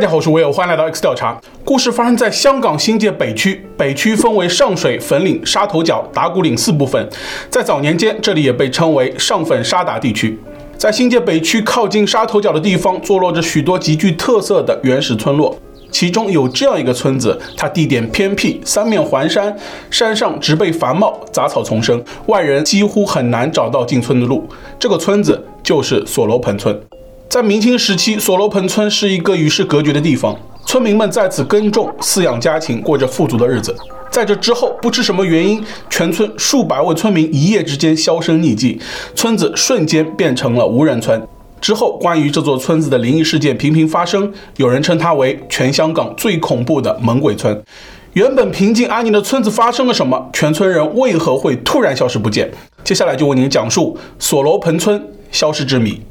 大家好，我是威尔，欢迎来到 X 调查。故事发生在香港新界北区，北区分为上水、粉岭、沙头角、打鼓岭四部分。在早年间，这里也被称为上粉沙打地区。在新界北区靠近沙头角的地方，坐落着许多极具特色的原始村落。其中有这样一个村子，它地点偏僻，三面环山，山上植被繁茂，杂草丛生，外人几乎很难找到进村的路。这个村子就是索罗盆村。在明清时期，索罗盆村是一个与世隔绝的地方，村民们在此耕种、饲养家禽，过着富足的日子。在这之后，不知什么原因，全村数百位村民一夜之间销声匿迹，村子瞬间变成了无人村。之后，关于这座村子的灵异事件频频发生，有人称它为全香港最恐怖的猛鬼村。原本平静安宁的村子发生了什么？全村人为何会突然消失不见？接下来就为您讲述索罗盆村消失之谜。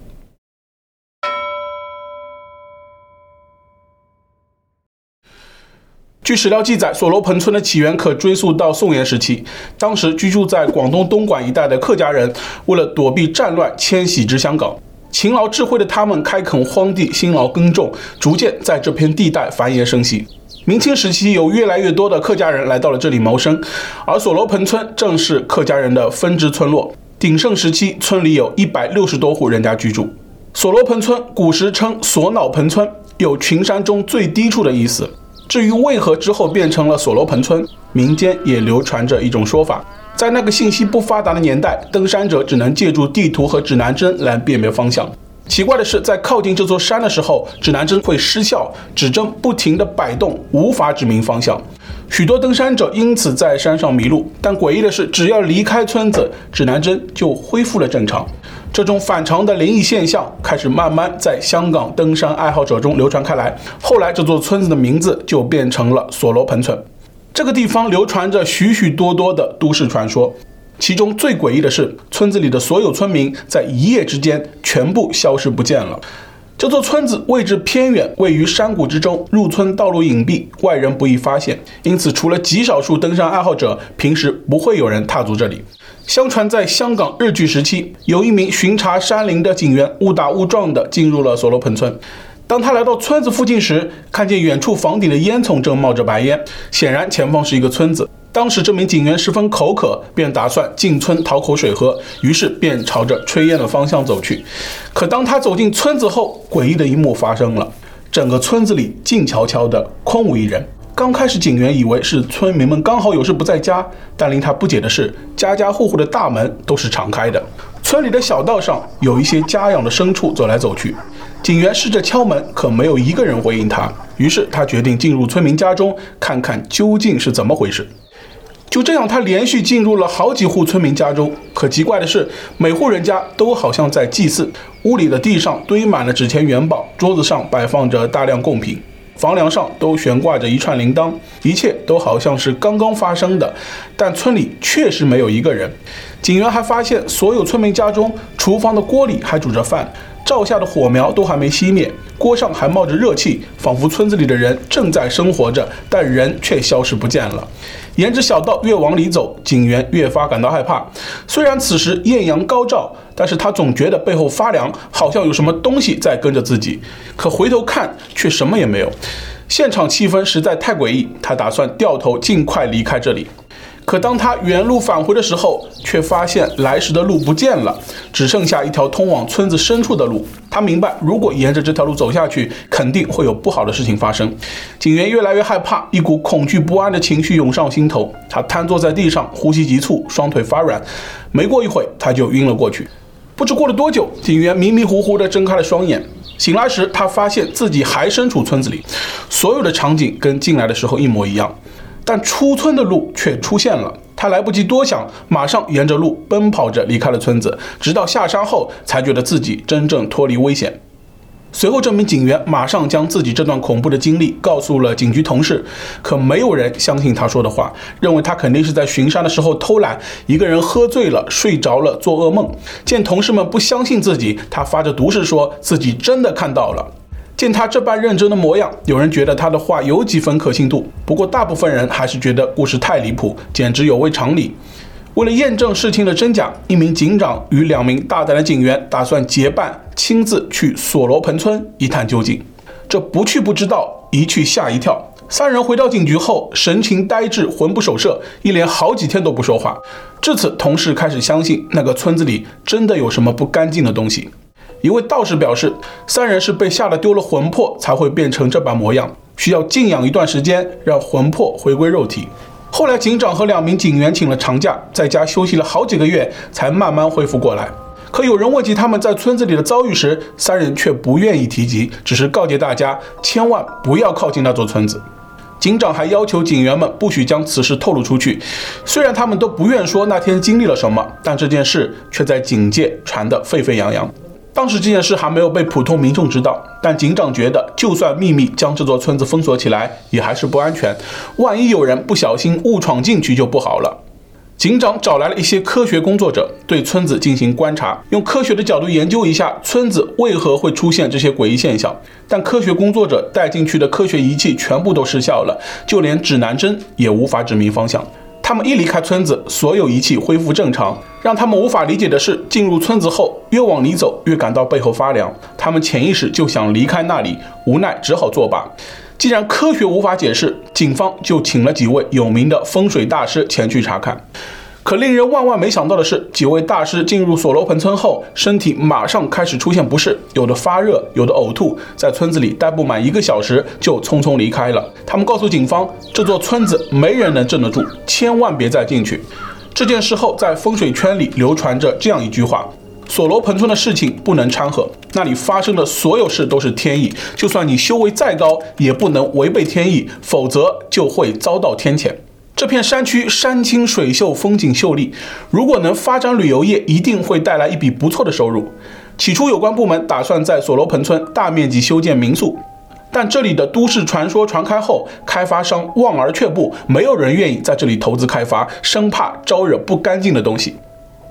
据史料记载，索罗盆村的起源可追溯到宋元时期。当时居住在广东东莞一带的客家人，为了躲避战乱，迁徙至香港。勤劳智慧的他们开垦荒地，辛劳耕种，逐渐在这片地带繁衍生息。明清时期，有越来越多的客家人来到了这里谋生，而索罗盆村正是客家人的分支村落。鼎盛时期，村里有一百六十多户人家居住。索罗盆村古时称索脑盆村，有群山中最低处的意思。至于为何之后变成了索罗盆村，民间也流传着一种说法。在那个信息不发达的年代，登山者只能借助地图和指南针来辨别方向。奇怪的是，在靠近这座山的时候，指南针会失效，指针不停地摆动，无法指明方向。许多登山者因此在山上迷路。但诡异的是，只要离开村子，指南针就恢复了正常。这种反常的灵异现象开始慢慢在香港登山爱好者中流传开来。后来，这座村子的名字就变成了索罗盆村。这个地方流传着许许多多的都市传说，其中最诡异的是，村子里的所有村民在一夜之间全部消失不见了。这座村子位置偏远，位于山谷之中，入村道路隐蔽，外人不易发现，因此除了极少数登山爱好者，平时不会有人踏足这里。相传在香港日据时期，有一名巡查山林的警员误打误撞地进入了所罗盆村。当他来到村子附近时，看见远处房顶的烟囱正冒着白烟，显然前方是一个村子。当时这名警员十分口渴，便打算进村讨口水喝，于是便朝着炊烟的方向走去。可当他走进村子后，诡异的一幕发生了：整个村子里静悄悄的，空无一人。刚开始，警员以为是村民们刚好有事不在家，但令他不解的是，家家户户的大门都是敞开的。村里的小道上有一些家养的牲畜走来走去。警员试着敲门，可没有一个人回应他。于是他决定进入村民家中，看看究竟是怎么回事。就这样，他连续进入了好几户村民家中。可奇怪的是，每户人家都好像在祭祀。屋里的地上堆满了纸钱元宝，桌子上摆放着大量贡品，房梁上都悬挂着一串铃铛，一切都好像是刚刚发生的。但村里确实没有一个人。警员还发现，所有村民家中厨房的锅里还煮着饭。灶下的火苗都还没熄灭，锅上还冒着热气，仿佛村子里的人正在生活着，但人却消失不见了。沿着小道越往里走，警员越发感到害怕。虽然此时艳阳高照，但是他总觉得背后发凉，好像有什么东西在跟着自己。可回头看，却什么也没有。现场气氛实在太诡异，他打算掉头尽快离开这里。可当他原路返回的时候，却发现来时的路不见了，只剩下一条通往村子深处的路。他明白，如果沿着这条路走下去，肯定会有不好的事情发生。警员越来越害怕，一股恐惧不安的情绪涌上心头。他瘫坐在地上，呼吸急促，双腿发软。没过一会，他就晕了过去。不知过了多久，警员迷迷糊糊地睁开了双眼。醒来时，他发现自己还身处村子里，所有的场景跟进来的时候一模一样。但出村的路却出现了，他来不及多想，马上沿着路奔跑着离开了村子，直到下山后才觉得自己真正脱离危险。随后，这名警员马上将自己这段恐怖的经历告诉了警局同事，可没有人相信他说的话，认为他肯定是在巡山的时候偷懒，一个人喝醉了睡着了做噩梦。见同事们不相信自己，他发着毒誓说自己真的看到了。见他这般认真的模样，有人觉得他的话有几分可信度。不过，大部分人还是觉得故事太离谱，简直有违常理。为了验证事情的真假，一名警长与两名大胆的警员打算结伴亲自去索罗盆村一探究竟。这不去不知道，一去吓一跳。三人回到警局后，神情呆滞，魂不守舍，一连好几天都不说话。至此，同事开始相信那个村子里真的有什么不干净的东西。一位道士表示，三人是被吓得丢了魂魄，才会变成这般模样，需要静养一段时间，让魂魄回归肉体。后来，警长和两名警员请了长假，在家休息了好几个月，才慢慢恢复过来。可有人问及他们在村子里的遭遇时，三人却不愿意提及，只是告诫大家千万不要靠近那座村子。警长还要求警员们不许将此事透露出去。虽然他们都不愿说那天经历了什么，但这件事却在警界传得沸沸扬扬。当时这件事还没有被普通民众知道，但警长觉得，就算秘密将这座村子封锁起来，也还是不安全。万一有人不小心误闯进去，就不好了。警长找来了一些科学工作者，对村子进行观察，用科学的角度研究一下村子为何会出现这些诡异现象。但科学工作者带进去的科学仪器全部都失效了，就连指南针也无法指明方向。他们一离开村子，所有仪器恢复正常。让他们无法理解的是，进入村子后，越往里走，越感到背后发凉。他们潜意识就想离开那里，无奈只好作罢。既然科学无法解释，警方就请了几位有名的风水大师前去查看。可令人万万没想到的是，几位大师进入索罗盆村后，身体马上开始出现不适，有的发热，有的呕吐，在村子里待不满一个小时就匆匆离开了。他们告诉警方，这座村子没人能镇得住，千万别再进去。这件事后，在风水圈里流传着这样一句话。索罗盆村的事情不能掺和，那里发生的所有事都是天意，就算你修为再高，也不能违背天意，否则就会遭到天谴。这片山区山清水秀，风景秀丽，如果能发展旅游业，一定会带来一笔不错的收入。起初，有关部门打算在索罗盆村大面积修建民宿，但这里的都市传说传开后，开发商望而却步，没有人愿意在这里投资开发，生怕招惹不干净的东西。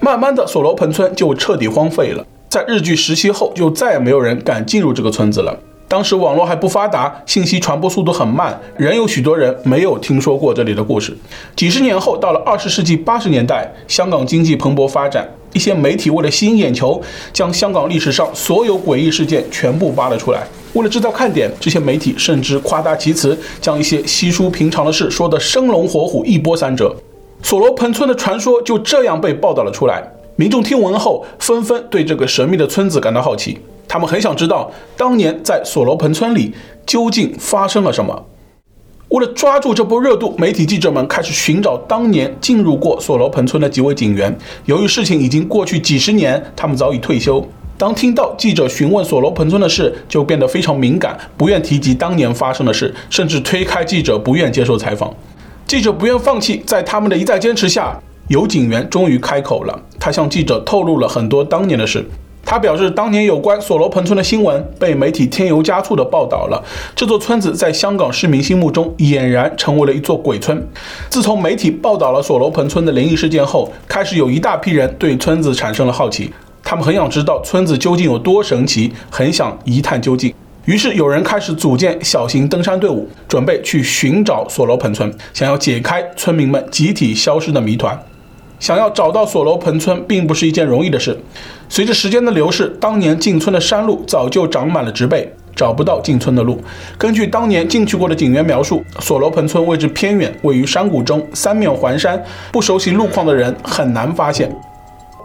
慢慢的，索罗盆村就彻底荒废了。在日据时期后，就再也没有人敢进入这个村子了。当时网络还不发达，信息传播速度很慢，仍有许多人没有听说过这里的故事。几十年后，到了二十世纪八十年代，香港经济蓬勃发展，一些媒体为了吸引眼球，将香港历史上所有诡异事件全部扒了出来。为了制造看点，这些媒体甚至夸大其词，将一些稀疏平常的事说得生龙活虎，一波三折。索罗盆村的传说就这样被报道了出来，民众听闻后纷纷对这个神秘的村子感到好奇，他们很想知道当年在索罗盆村里究竟发生了什么。为了抓住这波热度，媒体记者们开始寻找当年进入过索罗盆村的几位警员。由于事情已经过去几十年，他们早已退休。当听到记者询问索罗盆村的事，就变得非常敏感，不愿提及当年发生的事，甚至推开记者，不愿接受采访。记者不愿放弃，在他们的一再坚持下，有警员终于开口了。他向记者透露了很多当年的事。他表示，当年有关索罗盆村的新闻被媒体添油加醋地报道了。这座村子在香港市民心目中俨然成为了一座鬼村。自从媒体报道了索罗盆村的灵异事件后，开始有一大批人对村子产生了好奇。他们很想知道村子究竟有多神奇，很想一探究竟。于是有人开始组建小型登山队伍，准备去寻找索罗盆村，想要解开村民们集体消失的谜团。想要找到锁楼盆村，并不是一件容易的事。随着时间的流逝，当年进村的山路早就长满了植被，找不到进村的路。根据当年进去过的警员描述，锁楼盆村位置偏远，位于山谷中，三面环山，不熟悉路况的人很难发现。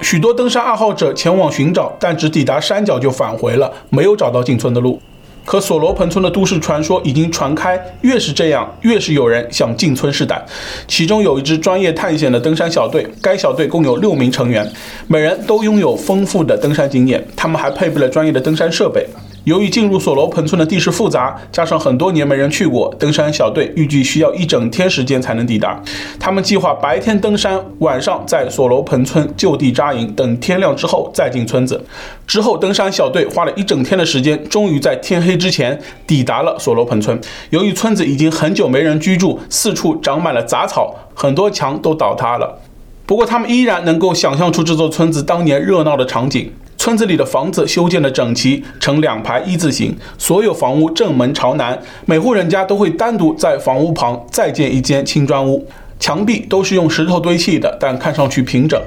许多登山爱好者前往寻找，但只抵达山脚就返回了，没有找到进村的路。可索罗盆村的都市传说已经传开，越是这样，越是有人想进村试胆。其中有一支专业探险的登山小队，该小队共有六名成员，每人都拥有丰富的登山经验，他们还配备了专业的登山设备。由于进入索罗盆村的地势复杂，加上很多年没人去过，登山小队预计需要一整天时间才能抵达。他们计划白天登山，晚上在索罗盆村就地扎营，等天亮之后再进村子。之后，登山小队花了一整天的时间，终于在天黑之前抵达了索罗盆村。由于村子已经很久没人居住，四处长满了杂草，很多墙都倒塌了。不过，他们依然能够想象出这座村子当年热闹的场景。村子里的房子修建的整齐，呈两排一字形，所有房屋正门朝南，每户人家都会单独在房屋旁再建一间青砖屋，墙壁都是用石头堆砌的，但看上去平整，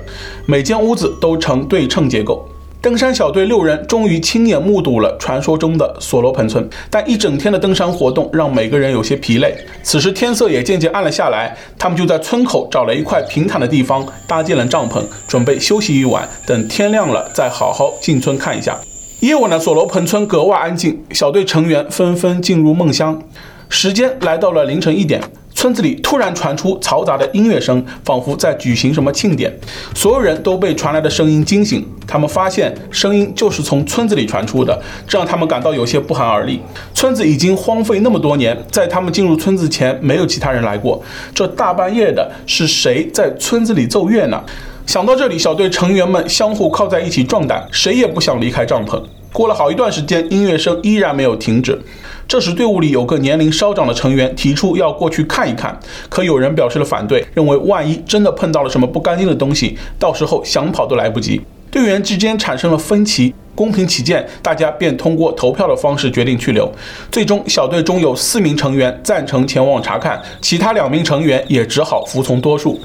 每间屋子都呈对称结构。登山小队六人终于亲眼目睹了传说中的锁罗盆村，但一整天的登山活动让每个人有些疲累。此时天色也渐渐暗了下来，他们就在村口找了一块平坦的地方搭建了帐篷，准备休息一晚，等天亮了再好好进村看一下。夜晚的索罗盆村格外安静，小队成员纷纷进入梦乡。时间来到了凌晨一点。村子里突然传出嘈杂的音乐声，仿佛在举行什么庆典。所有人都被传来的声音惊醒，他们发现声音就是从村子里传出的，这让他们感到有些不寒而栗。村子已经荒废那么多年，在他们进入村子前，没有其他人来过。这大半夜的，是谁在村子里奏乐呢？想到这里，小队成员们相互靠在一起壮胆，谁也不想离开帐篷。过了好一段时间，音乐声依然没有停止。这时，队伍里有个年龄稍长的成员提出要过去看一看，可有人表示了反对，认为万一真的碰到了什么不干净的东西，到时候想跑都来不及。队员之间产生了分歧，公平起见，大家便通过投票的方式决定去留。最终，小队中有四名成员赞成前往查看，其他两名成员也只好服从多数。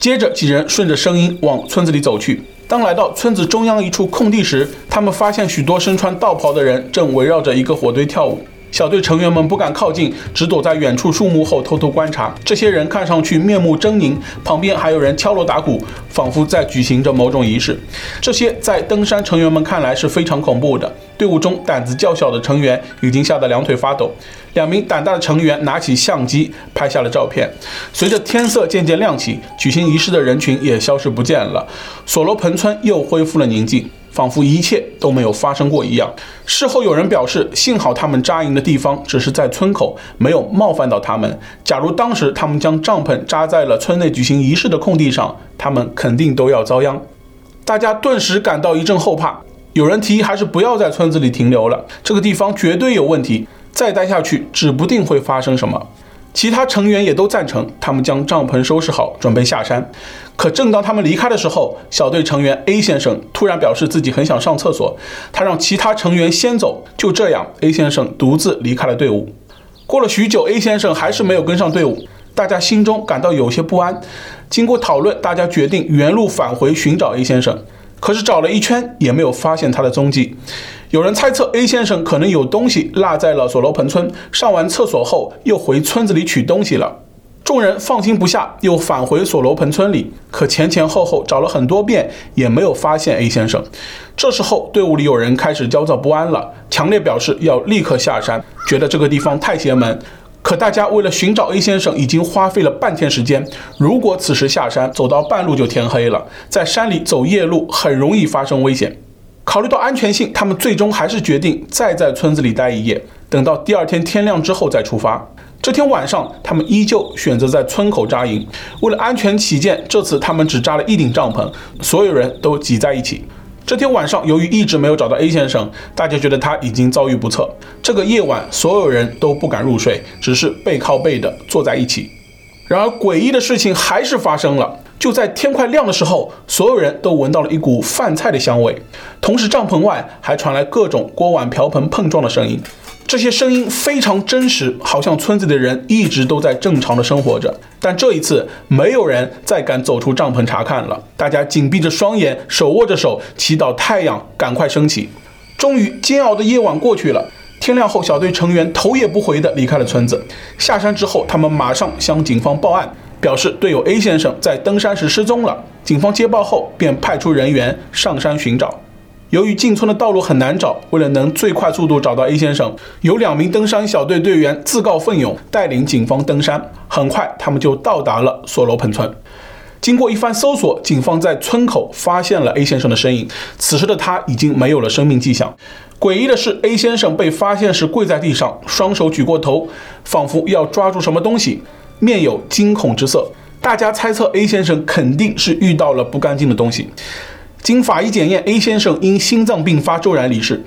接着，几人顺着声音往村子里走去。当来到村子中央一处空地时，他们发现许多身穿道袍的人正围绕着一个火堆跳舞。小队成员们不敢靠近，只躲在远处树木后偷偷观察。这些人看上去面目狰狞，旁边还有人敲锣打鼓，仿佛在举行着某种仪式。这些在登山成员们看来是非常恐怖的。队伍中胆子较小的成员已经吓得两腿发抖，两名胆大的成员拿起相机拍下了照片。随着天色渐渐亮起，举行仪式的人群也消失不见了，索罗盆村又恢复了宁静。仿佛一切都没有发生过一样。事后有人表示，幸好他们扎营的地方只是在村口，没有冒犯到他们。假如当时他们将帐篷扎在了村内举行仪式的空地上，他们肯定都要遭殃。大家顿时感到一阵后怕。有人提议还是不要在村子里停留了，这个地方绝对有问题，再待下去指不定会发生什么。其他成员也都赞成，他们将帐篷收拾好，准备下山。可正当他们离开的时候，小队成员 A 先生突然表示自己很想上厕所，他让其他成员先走。就这样，A 先生独自离开了队伍。过了许久，A 先生还是没有跟上队伍，大家心中感到有些不安。经过讨论，大家决定原路返回寻找 A 先生。可是找了一圈也没有发现他的踪迹。有人猜测 A 先生可能有东西落在了索罗盆村，上完厕所后又回村子里取东西了。众人放心不下，又返回锁罗盆村里，可前前后后找了很多遍也没有发现 A 先生。这时候队伍里有人开始焦躁不安了，强烈表示要立刻下山，觉得这个地方太邪门。可大家为了寻找 A 先生，已经花费了半天时间。如果此时下山，走到半路就天黑了，在山里走夜路很容易发生危险。考虑到安全性，他们最终还是决定再在村子里待一夜，等到第二天天亮之后再出发。这天晚上，他们依旧选择在村口扎营。为了安全起见，这次他们只扎了一顶帐篷，所有人都挤在一起。这天晚上，由于一直没有找到 A 先生，大家觉得他已经遭遇不测。这个夜晚，所有人都不敢入睡，只是背靠背的坐在一起。然而，诡异的事情还是发生了。就在天快亮的时候，所有人都闻到了一股饭菜的香味，同时帐篷外还传来各种锅碗瓢盆碰撞的声音。这些声音非常真实，好像村子的人一直都在正常的生活着。但这一次，没有人再敢走出帐篷查看了。大家紧闭着双眼，手握着手，祈祷太阳赶快升起。终于，煎熬的夜晚过去了。天亮后，小队成员头也不回地离开了村子。下山之后，他们马上向警方报案，表示队友 A 先生在登山时失踪了。警方接报后，便派出人员上山寻找。由于进村的道路很难找，为了能最快速度找到 A 先生，有两名登山小队队员自告奋勇带领警方登山。很快，他们就到达了索罗盆村。经过一番搜索，警方在村口发现了 A 先生的身影。此时的他已经没有了生命迹象。诡异的是，A 先生被发现时跪在地上，双手举过头，仿佛要抓住什么东西，面有惊恐之色。大家猜测 A 先生肯定是遇到了不干净的东西。经法医检验，A 先生因心脏病发骤然离世。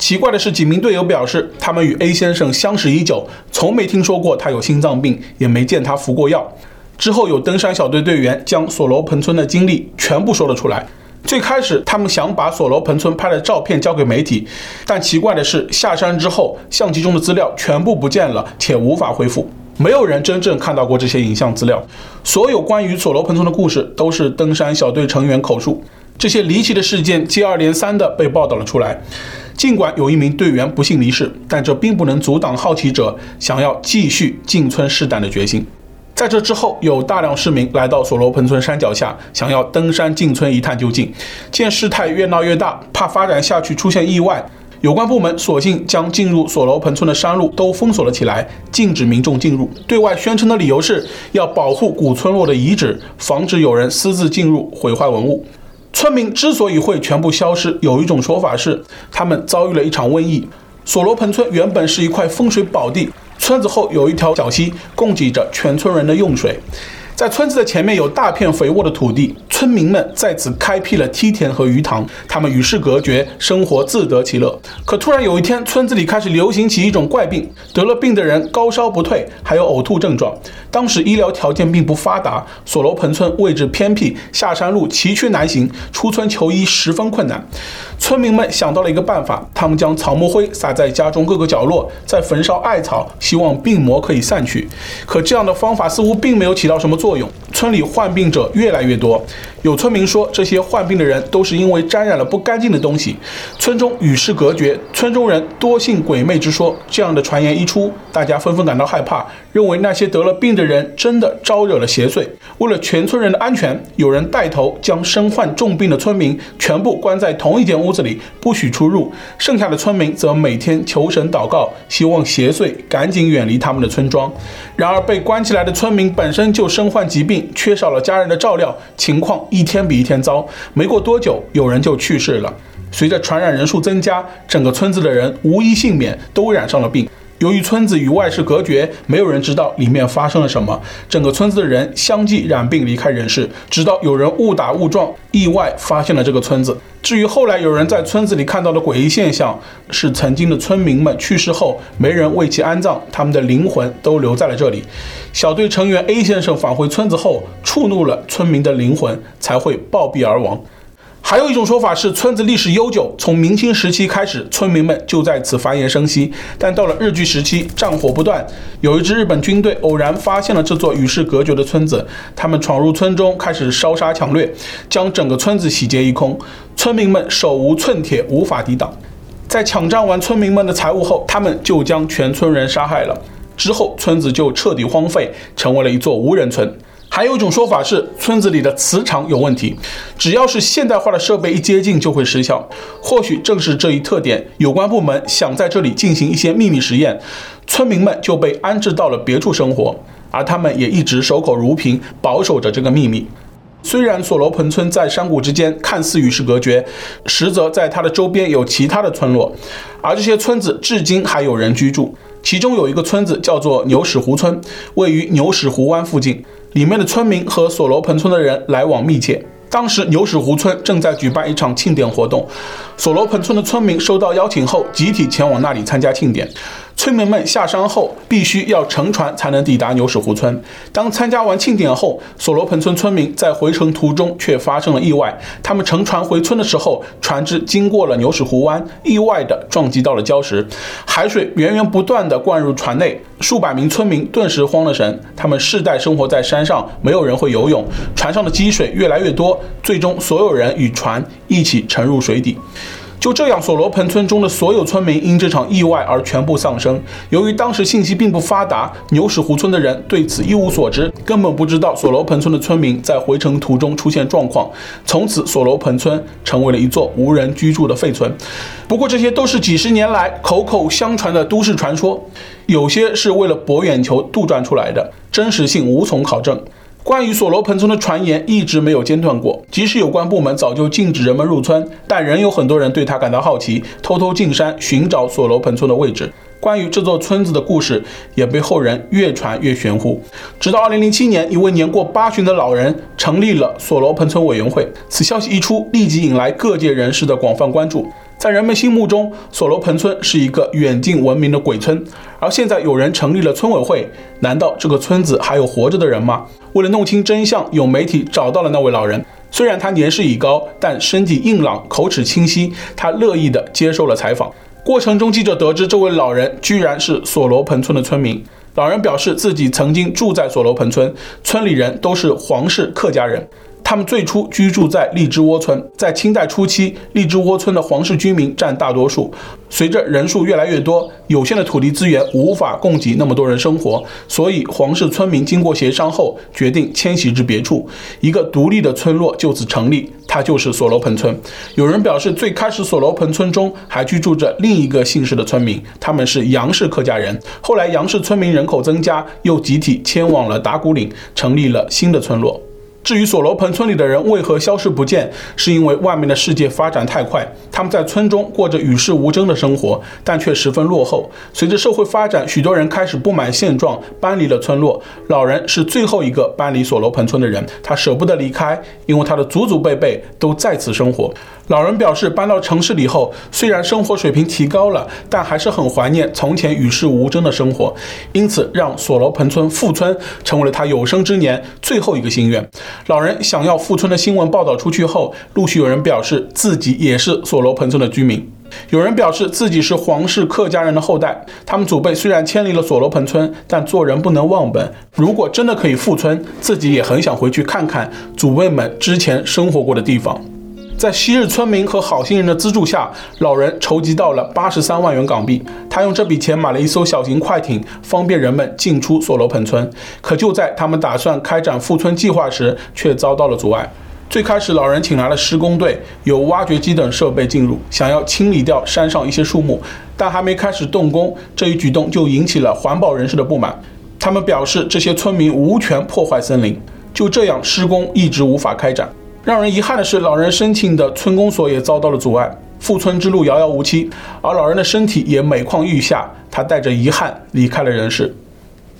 奇怪的是，几名队友表示，他们与 A 先生相识已久，从没听说过他有心脏病，也没见他服过药。之后，有登山小队队员将索罗盆村的经历全部说了出来。最开始，他们想把索罗盆村拍的照片交给媒体，但奇怪的是，下山之后，相机中的资料全部不见了，且无法恢复。没有人真正看到过这些影像资料。所有关于索罗盆村的故事都是登山小队成员口述。这些离奇的事件接二连三地被报道了出来。尽管有一名队员不幸离世，但这并不能阻挡好奇者想要继续进村试胆的决心。在这之后，有大量市民来到索罗盆村山脚下，想要登山进村一探究竟。见事态越闹越大，怕发展下去出现意外，有关部门索性将进入索罗盆村的山路都封锁了起来，禁止民众进入。对外宣称的理由是要保护古村落的遗址，防止有人私自进入毁坏文物。村民之所以会全部消失，有一种说法是他们遭遇了一场瘟疫。索罗盆村原本是一块风水宝地，村子后有一条小溪，供给着全村人的用水。在村子的前面有大片肥沃的土地，村民们在此开辟了梯田和鱼塘，他们与世隔绝，生活自得其乐。可突然有一天，村子里开始流行起一种怪病，得了病的人高烧不退，还有呕吐症状。当时医疗条件并不发达，索罗盆村位置偏僻，下山路崎岖难行，出村求医十分困难。村民们想到了一个办法，他们将草木灰撒在家中各个角落，再焚烧艾草，希望病魔可以散去。可这样的方法似乎并没有起到什么作用。村里患病者越来越多。有村民说，这些患病的人都是因为沾染了不干净的东西。村中与世隔绝，村中人多信鬼魅之说。这样的传言一出，大家纷纷感到害怕，认为那些得了病的人真的招惹了邪祟。为了全村人的安全，有人带头将身患重病的村民全部关在同一间屋屋子里，不许出入。剩下的村民则每天求神祷告，希望邪祟赶紧远离他们的村庄。然而，被关起来的村民本身就身患疾病，缺少了家人的照料，情况一天比一天糟。没过多久，有人就去世了。随着传染人数增加，整个村子的人无一幸免，都染上了病。由于村子与外世隔绝，没有人知道里面发生了什么。整个村子的人相继染病离开人世，直到有人误打误撞，意外发现了这个村子。至于后来有人在村子里看到的诡异现象，是曾经的村民们去世后没人为其安葬，他们的灵魂都留在了这里。小队成员 A 先生返回村子后，触怒了村民的灵魂，才会暴毙而亡。还有一种说法是，村子历史悠久，从明清时期开始，村民们就在此繁衍生息。但到了日据时期，战火不断，有一支日本军队偶然发现了这座与世隔绝的村子，他们闯入村中，开始烧杀抢掠，将整个村子洗劫一空。村民们手无寸铁，无法抵挡。在抢占完村民们的财物后，他们就将全村人杀害了。之后，村子就彻底荒废，成为了一座无人村。还有一种说法是，村子里的磁场有问题，只要是现代化的设备一接近就会失效。或许正是这一特点，有关部门想在这里进行一些秘密实验，村民们就被安置到了别处生活，而他们也一直守口如瓶，保守着这个秘密。虽然索罗盆村在山谷之间看似与世隔绝，实则在它的周边有其他的村落，而这些村子至今还有人居住。其中有一个村子叫做牛屎湖村，位于牛屎湖湾附近。里面的村民和索罗盆村的人来往密切。当时牛屎湖村正在举办一场庆典活动，索罗盆村的村民收到邀请后，集体前往那里参加庆典。村民们下山后，必须要乘船才能抵达牛屎湖村。当参加完庆典后，索罗盆村村民在回程途中却发生了意外。他们乘船回村的时候，船只经过了牛屎湖湾，意外地撞击到了礁石，海水源源不断地灌入船内，数百名村民顿时慌了神。他们世代生活在山上，没有人会游泳，船上的积水越来越多，最终所有人与船一起沉入水底。就这样，索罗盆村中的所有村民因这场意外而全部丧生。由于当时信息并不发达，牛屎湖村的人对此一无所知，根本不知道索罗盆村的村民在回程途中出现状况。从此，索罗盆村成为了一座无人居住的废村。不过，这些都是几十年来口口相传的都市传说，有些是为了博眼球杜撰出来的，真实性无从考证。关于索罗盆村的传言一直没有间断过，即使有关部门早就禁止人们入村，但仍有很多人对他感到好奇，偷偷进山寻找索罗盆村的位置。关于这座村子的故事也被后人越传越玄乎。直到2007年，一位年过八旬的老人成立了索罗盆村委员会，此消息一出，立即引来各界人士的广泛关注。在人们心目中，索罗盆村是一个远近闻名的鬼村。而现在有人成立了村委会，难道这个村子还有活着的人吗？为了弄清真相，有媒体找到了那位老人。虽然他年事已高，但身体硬朗，口齿清晰。他乐意地接受了采访。过程中，记者得知这位老人居然是索罗盆村的村民。老人表示自己曾经住在索罗盆村，村里人都是黄氏客家人。他们最初居住在荔枝窝村，在清代初期，荔枝窝村的皇室居民占大多数。随着人数越来越多，有限的土地资源无法供给那么多人生活，所以皇室村民经过协商后，决定迁徙至别处，一个独立的村落就此成立，它就是索罗盆村。有人表示，最开始索罗盆村中还居住着另一个姓氏的村民，他们是杨氏客家人。后来杨氏村民人口增加，又集体迁往了打鼓岭，成立了新的村落。至于索罗盆村里的人为何消失不见，是因为外面的世界发展太快，他们在村中过着与世无争的生活，但却十分落后。随着社会发展，许多人开始不满现状，搬离了村落。老人是最后一个搬离索罗盆村的人，他舍不得离开，因为他的祖祖辈辈都在此生活。老人表示，搬到城市里后，虽然生活水平提高了，但还是很怀念从前与世无争的生活，因此让索罗盆村复村成为了他有生之年最后一个心愿。老人想要复村的新闻报道出去后，陆续有人表示自己也是索罗盆村的居民，有人表示自己是皇室客家人的后代，他们祖辈虽然迁离了索罗盆村，但做人不能忘本。如果真的可以复村，自己也很想回去看看祖辈们之前生活过的地方。在昔日村民和好心人的资助下，老人筹集到了八十三万元港币。他用这笔钱买了一艘小型快艇，方便人们进出索罗盆村。可就在他们打算开展复村计划时，却遭到了阻碍。最开始，老人请来了施工队，有挖掘机等设备进入，想要清理掉山上一些树木。但还没开始动工，这一举动就引起了环保人士的不满。他们表示，这些村民无权破坏森林。就这样，施工一直无法开展。让人遗憾的是，老人申请的村公所也遭到了阻碍，复村之路遥遥无期，而老人的身体也每况愈下，他带着遗憾离开了人世。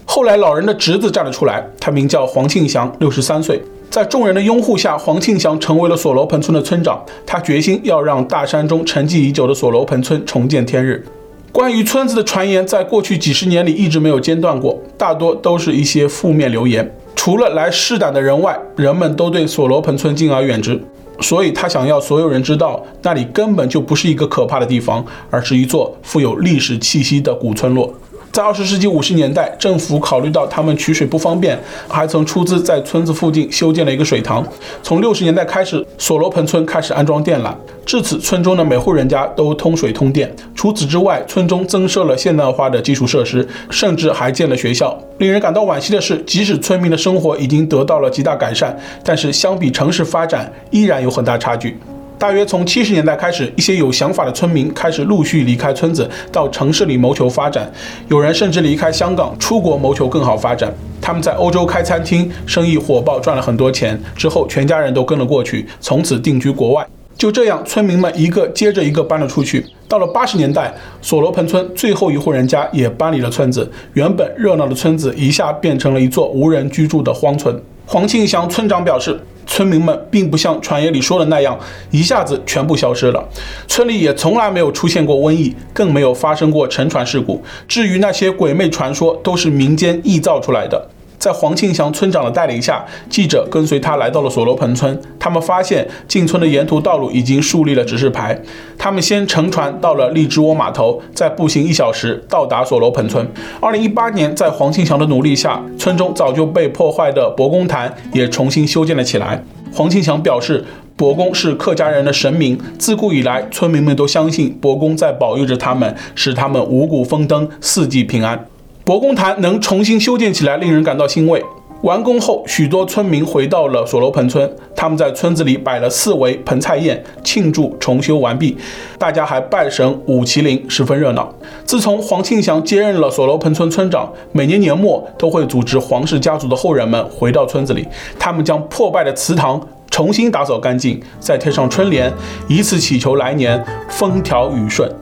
后来，老人的侄子站了出来，他名叫黄庆祥，六十三岁，在众人的拥护下，黄庆祥成为了锁楼盆村的村长。他决心要让大山中沉寂已久的锁楼盆村重见天日。关于村子的传言，在过去几十年里一直没有间断过，大多都是一些负面流言。除了来试胆的人外，人们都对索罗盆村敬而远之。所以他想要所有人知道，那里根本就不是一个可怕的地方，而是一座富有历史气息的古村落。在二十世纪五十年代，政府考虑到他们取水不方便，还曾出资在村子附近修建了一个水塘。从六十年代开始，索罗盆村开始安装电缆，至此村中的每户人家都通水通电。除此之外，村中增设了现代化的基础设施，甚至还建了学校。令人感到惋惜的是，即使村民的生活已经得到了极大改善，但是相比城市发展，依然有很大差距。大约从七十年代开始，一些有想法的村民开始陆续离开村子，到城市里谋求发展。有人甚至离开香港，出国谋求更好发展。他们在欧洲开餐厅，生意火爆，赚了很多钱。之后，全家人都跟了过去，从此定居国外。就这样，村民们一个接着一个搬了出去。到了八十年代，索罗盆村最后一户人家也搬离了村子，原本热闹的村子一下变成了一座无人居住的荒村。黄庆祥村长表示。村民们并不像传言里说的那样，一下子全部消失了。村里也从来没有出现过瘟疫，更没有发生过沉船事故。至于那些鬼魅传说，都是民间臆造出来的。在黄庆祥村长的带领下，记者跟随他来到了索罗盆村。他们发现进村的沿途道路已经树立了指示牌。他们先乘船到了荔枝窝码头，再步行一小时到达索罗盆村。二零一八年，在黄庆祥的努力下，村中早就被破坏的伯公坛也重新修建了起来。黄庆祥表示，伯公是客家人的神明，自古以来，村民们都相信伯公在保佑着他们，使他们五谷丰登，四季平安。伯公坛能重新修建起来，令人感到欣慰。完工后，许多村民回到了索罗盆村，他们在村子里摆了四围盆菜宴，庆祝重修完毕。大家还拜神舞麒麟，十分热闹。自从黄庆祥接任了索罗盆村村长，每年年末都会组织黄氏家族的后人们回到村子里，他们将破败的祠堂重新打扫干净，再贴上春联，以此祈求来年风调雨顺。